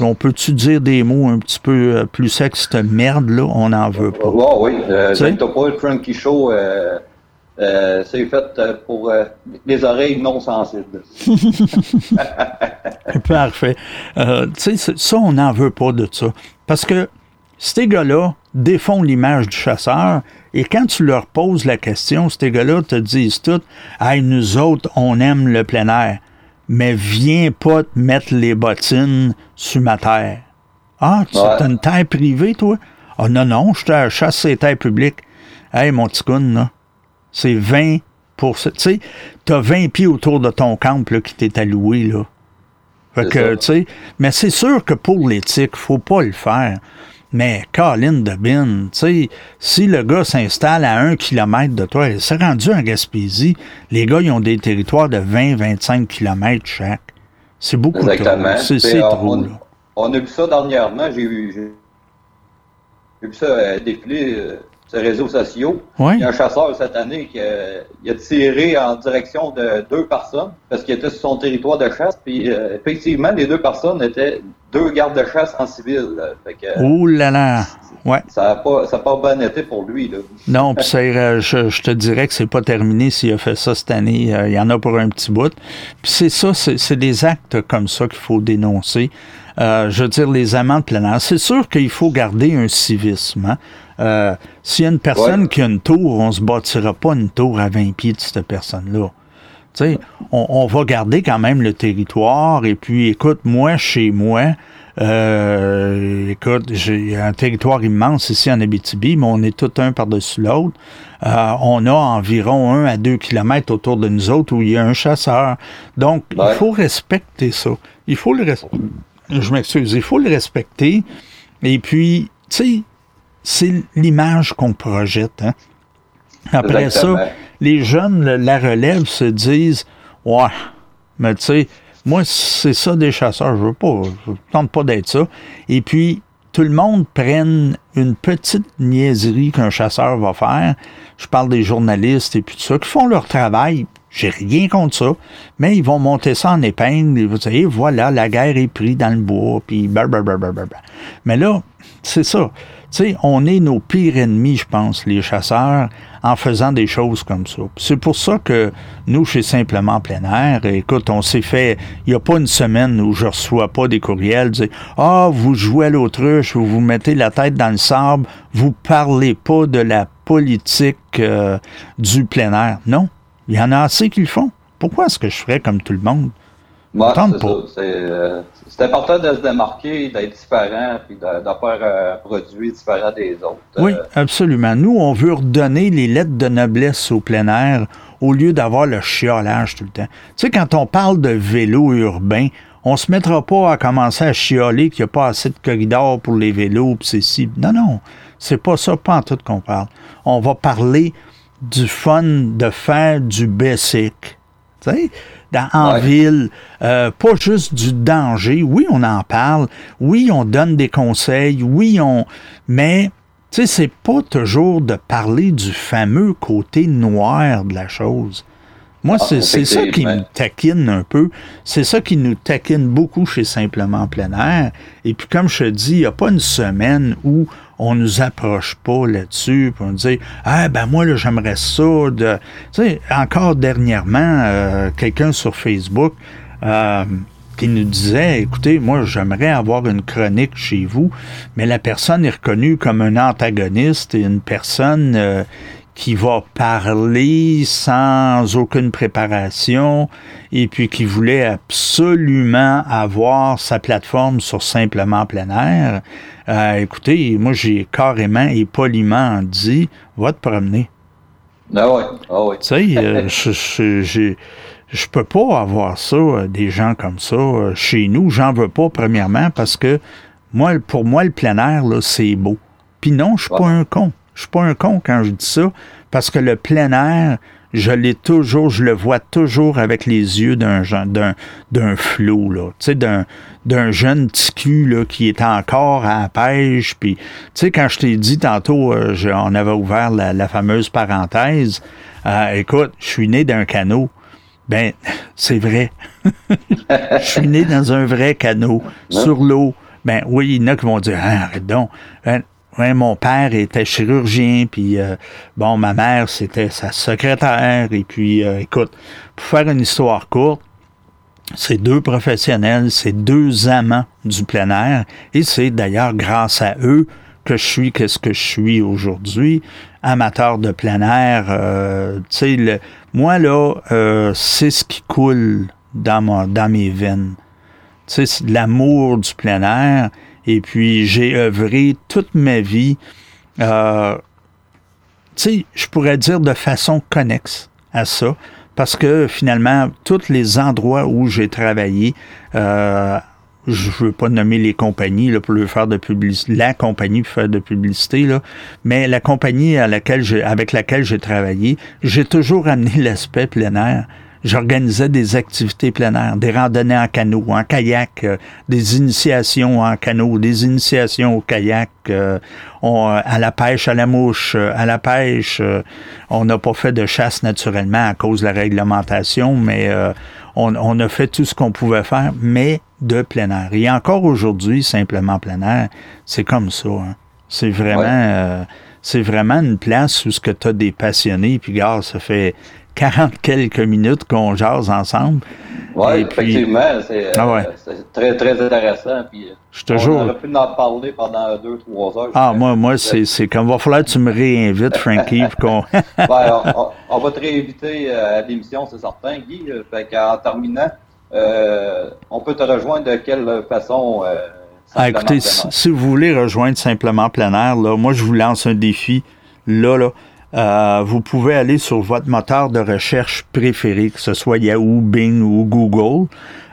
On peut-tu dire des mots un petit peu euh, plus secs, cette merde-là, on n'en veut pas. oui, euh, t'as pas le Cranky Show euh, c'est fait euh, pour euh, les oreilles non sensibles. Parfait. tu sais, ça, on n'en veut pas de ça. Parce que ces gars-là défont l'image du chasseur et quand tu leur poses la question, ces gars-là te disent tout Hey, nous autres, on aime le plein air, mais viens pas te mettre les bottines sur ma terre. Ah, tu as une terre privée, toi? Ah non, non, je te chasse ces terres publiques. Hey, mon petit là c'est 20 pour Tu sais, tu as 20 pieds autour de ton camp là, qui t'est alloué. Là. Fait que, mais c'est sûr que pour l'éthique, faut pas le faire. Mais Colin de Bin, si le gars s'installe à un kilomètre de toi, c'est rendu en Gaspésie, les gars, ils ont des territoires de 20-25 kilomètres chaque. C'est beaucoup Exactement. trop. C'est trop. On, on, a vu ça dernièrement. J'ai vu, vu ça euh, défiler euh, sur les réseaux sociaux. Il y a un chasseur cette année qui a, tiré en direction de deux personnes parce qu'il était sur son territoire de chasse. Puis euh, effectivement, les deux personnes étaient deux gardes de chasse en civil. Ouh là là! Ouais. Ça n'a pas, ça pas bien été pour lui. Là. Non, puis euh, je, je, te dirais que c'est pas terminé s'il a fait ça cette année. Euh, il y en a pour un petit bout. Puis c'est ça, c'est des actes comme ça qu'il faut dénoncer. Je veux dire, les amants de plein air. C'est sûr qu'il faut garder un civisme. Hein? Euh, s'il y a une personne qui a une tour, on ne se bâtira pas une tour à 20 pieds de cette personne-là. On, on, va garder quand même le territoire. Et puis, écoute, moi, chez moi, euh, écoute, j'ai un territoire immense ici en Abitibi, mais on est tout un par-dessus l'autre. Euh, on a environ un à deux kilomètres autour de nous autres où il y a un chasseur. Donc, il faut respecter ça. Il faut le respecter. Je m'excuse, il faut le respecter. Et puis, tu sais, c'est l'image qu'on projette. Hein. Après ça, les jeunes, la relève, se disent Ouais, mais tu sais, moi, c'est ça des chasseurs, je veux pas, je tente pas d'être ça. Et puis, tout le monde prenne une petite niaiserie qu'un chasseur va faire. Je parle des journalistes et puis tout ça, qui font leur travail. J'ai rien contre ça. Mais ils vont monter ça en épingle. Vont dire, voilà, la guerre est prise dans le bois, puis. Mais là, c'est ça. Tu sais, on est nos pires ennemis, je pense, les chasseurs, en faisant des choses comme ça. C'est pour ça que nous, chez Simplement Plein Air, écoute, on s'est fait, il n'y a pas une semaine où je reçois pas des courriels, dire, ah, vous jouez à l'autruche, vous vous mettez la tête dans le sable, vous parlez pas de la politique euh, du plein air. Non, il y en a assez qui le font. Pourquoi est-ce que je ferais comme tout le monde? Euh, c'est important de se démarquer, d'être différent, puis de, faire un produit différent des autres. Oui, euh, absolument. Nous, on veut redonner les lettres de noblesse au plein air au lieu d'avoir le chiolage tout le temps. Tu sais, quand on parle de vélo urbain, on se mettra pas à commencer à chioler qu'il n'y a pas assez de corridors pour les vélos, puis c'est si. Non, non, c'est pas ça, pas en tout qu'on parle. On va parler du fun de faire du basic. Tu sais, en ville, euh, pas juste du danger. Oui, on en parle. Oui, on donne des conseils. Oui, on. Mais, tu sais, c'est pas toujours de parler du fameux côté noir de la chose. Moi, ah, c'est ça qui me taquine un peu. C'est ça qui nous taquine beaucoup chez Simplement Plein Air. Et puis, comme je te dis, il n'y a pas une semaine où on nous approche pas là-dessus, pour nous dire Ah ben moi là j'aimerais ça de. Encore dernièrement, euh, quelqu'un sur Facebook euh, qui nous disait Écoutez, moi j'aimerais avoir une chronique chez vous, mais la personne est reconnue comme un antagoniste et une personne euh, qui va parler sans aucune préparation et puis qui voulait absolument avoir sa plateforme sur simplement plein air. Euh, écoutez, moi j'ai carrément et poliment dit va te promener. Ah ouais, ah. Tu sais, euh, je, je, peux pas avoir ça, euh, des gens comme ça chez nous. J'en veux pas, premièrement, parce que moi, pour moi, le plein air, là, c'est beau. Puis non, je suis pas un con. Je suis pas un con quand je dis ça, parce que le plein air, je l'ai toujours, je le vois toujours avec les yeux d'un d'un d'un flou là, tu sais d'un d'un jeune ticu là qui est encore à la pêche puis tu sais quand je t'ai dit tantôt euh, on avait ouvert la, fameuse parenthèse euh, écoute, je suis né d'un canot. Ben, c'est vrai. Je suis né dans un vrai canot, sur l'eau. Ben oui, il y en a qui vont dire, ah, arrête donc. Ben, mon père était chirurgien, puis euh, bon, ma mère, c'était sa secrétaire. Et puis, euh, écoute, pour faire une histoire courte, c'est deux professionnels, c'est deux amants du plein air. Et c'est d'ailleurs grâce à eux que je suis qu'est-ce que je suis aujourd'hui, amateur de plein air. Euh, tu sais, moi, là, c'est ce qui coule dans, dans mes veines. Tu sais, l'amour du plein air. Et puis, j'ai œuvré toute ma vie, euh, tu sais, je pourrais dire de façon connexe à ça, parce que finalement, tous les endroits où j'ai travaillé, euh, je veux pas nommer les compagnies là, pour le faire de publicité, la compagnie pour faire de publicité, là, mais la compagnie à laquelle avec laquelle j'ai travaillé, j'ai toujours amené l'aspect plein air j'organisais des activités plein air, des randonnées en canot, en kayak, euh, des initiations en canot, des initiations au kayak, euh, euh, à la pêche à la mouche, à la pêche. on n'a pas fait de chasse naturellement à cause de la réglementation, mais on, a fait tout ce qu'on pouvait faire, mais de plein air. Et encore aujourd'hui, simplement plein air, c'est comme ça. Hein. C'est vraiment... c'est vraiment une place où ce que tu as des passionnés, puis gars, ça fait 40 quelques minutes qu'on jase ensemble. Oui, effectivement, c'est ah très, très intéressant. Puis, je te on aurait pu en parler pendant deux, trois heures. Ah, moi, moi c'est comme, va falloir que tu me réinvites, Frankie. qu'on... on, va te réinviter euh, à l'émission, c'est certain, Guy. Fait qu'en terminant, euh, on peut te rejoindre de quelle façon? Euh, ah, écoutez, si, vous voulez rejoindre simplement plein air, là, moi, je vous lance un défi. Là, là, euh, vous pouvez aller sur votre moteur de recherche préféré, que ce soit Yahoo, Bing ou Google,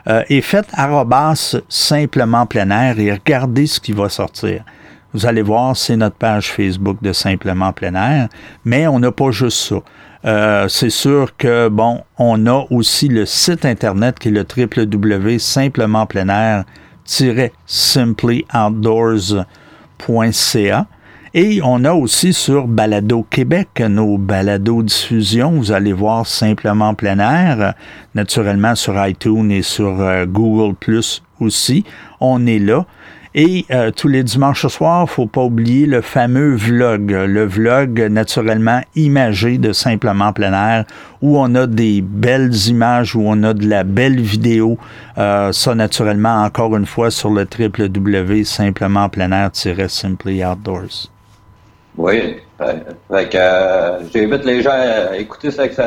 euh, et faites arrobas simplement plein air et regardez ce qui va sortir. Vous allez voir, c'est notre page Facebook de Simplement plein air, mais on n'a pas juste ça. Euh, c'est sûr que, bon, on a aussi le site internet qui est le www.simplementpleinair-simplyoutdoors.ca Et on a aussi sur Balado Québec, nos balados diffusion. Vous allez voir simplement plein air, naturellement sur iTunes et sur euh, Google Plus aussi. On est là. Et euh, tous les dimanches soirs, faut pas oublier le fameux vlog, le vlog naturellement imagé de Simplement plein air, où on a des belles images, où on a de la belle vidéo. Euh, ça, naturellement, encore une fois, sur le www.simplement plein air-simply outdoors. Oui, euh, j'invite les gens à écouter cet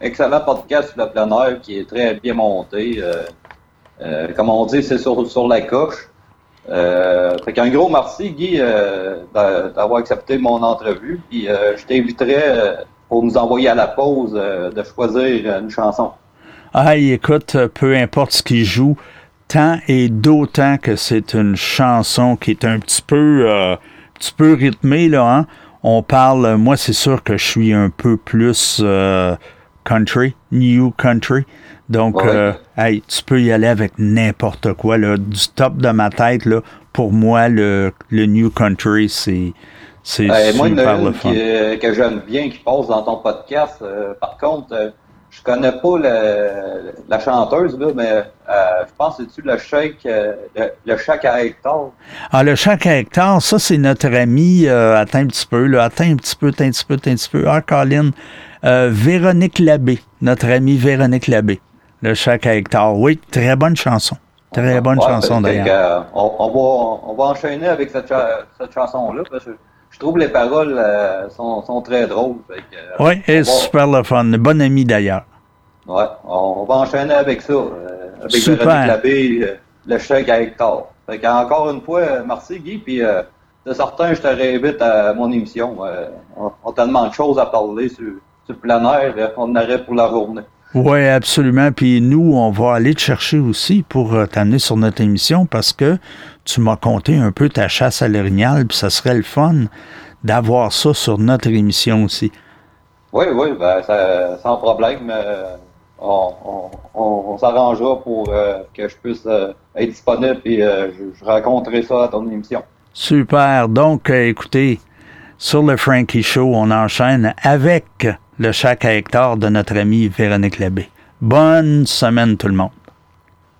excellent podcast sur le plein air qui est très bien monté. comme on dit, c'est sur, sur la coche. Euh, fait qu'un gros merci, Guy, euh, d'avoir accepté mon entrevue. Puis euh, je t'inviterai euh, pour nous envoyer à la pause de choisir une chanson. Ah, écoute, peu importe ce qu'il joue, tant et d'autant que c'est une chanson qui est un petit peu, petit peu rythmée, là, hein? On parle, moi, c'est sûr que je suis un peu plus country, new country. Donc, euh, hey, tu peux y aller avec n'importe quoi. Là. Du top de ma tête, là, pour moi, le, le New Country, c'est. C'est moi, super le fun. que j'aime bien qui passe dans ton podcast. Euh, par contre, euh, je connais pas la chanteuse, là, mais je pense que c'est-tu le chèque, le, le chèque à Hector. Ah, le chèque à Hector, ça, c'est notre ami, attends un petit peu, là, attends un petit peu, attends un petit peu, attends un petit peu. Ah, Colin, Véronique Labbé, notre ami Véronique Labbé. Le chèque à Hector. Oui, très bonne chanson. Très bonne chanson d'ailleurs. On, on, va, on va enchaîner avec cette, cette chanson-là parce que je trouve les paroles euh, sont, sont, très drôles. Euh, oui, et super le fun. Bon ami d'ailleurs. Oui, on, va enchaîner avec ça. Euh, avec super. Labbé, le chèque à Hector. Fait encore une fois, merci Guy. Puis de certains, je te réinvite à mon émission. on, a tellement de choses à parler sur, sur le plein air. On arrête pour la journée. Oui, absolument. Puis nous, on va aller te chercher aussi pour euh, t'amener sur notre émission parce que tu m'as conté un peu ta chasse à l'orignal, puis ça serait le fun d'avoir ça sur notre émission aussi. Oui, oui, ben, sans problème. Euh, on, s'arrangera pour euh, que je puisse être disponible et je, je, raconterai ça à ton émission. Super. Donc, écoutez, sur le Frankie Show, on enchaîne avec le chaque à Hector de notre ami Véronique Labbé. Bonne semaine tout le monde.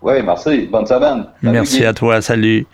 Oui, merci. Bonne semaine. merci à toi. Salut.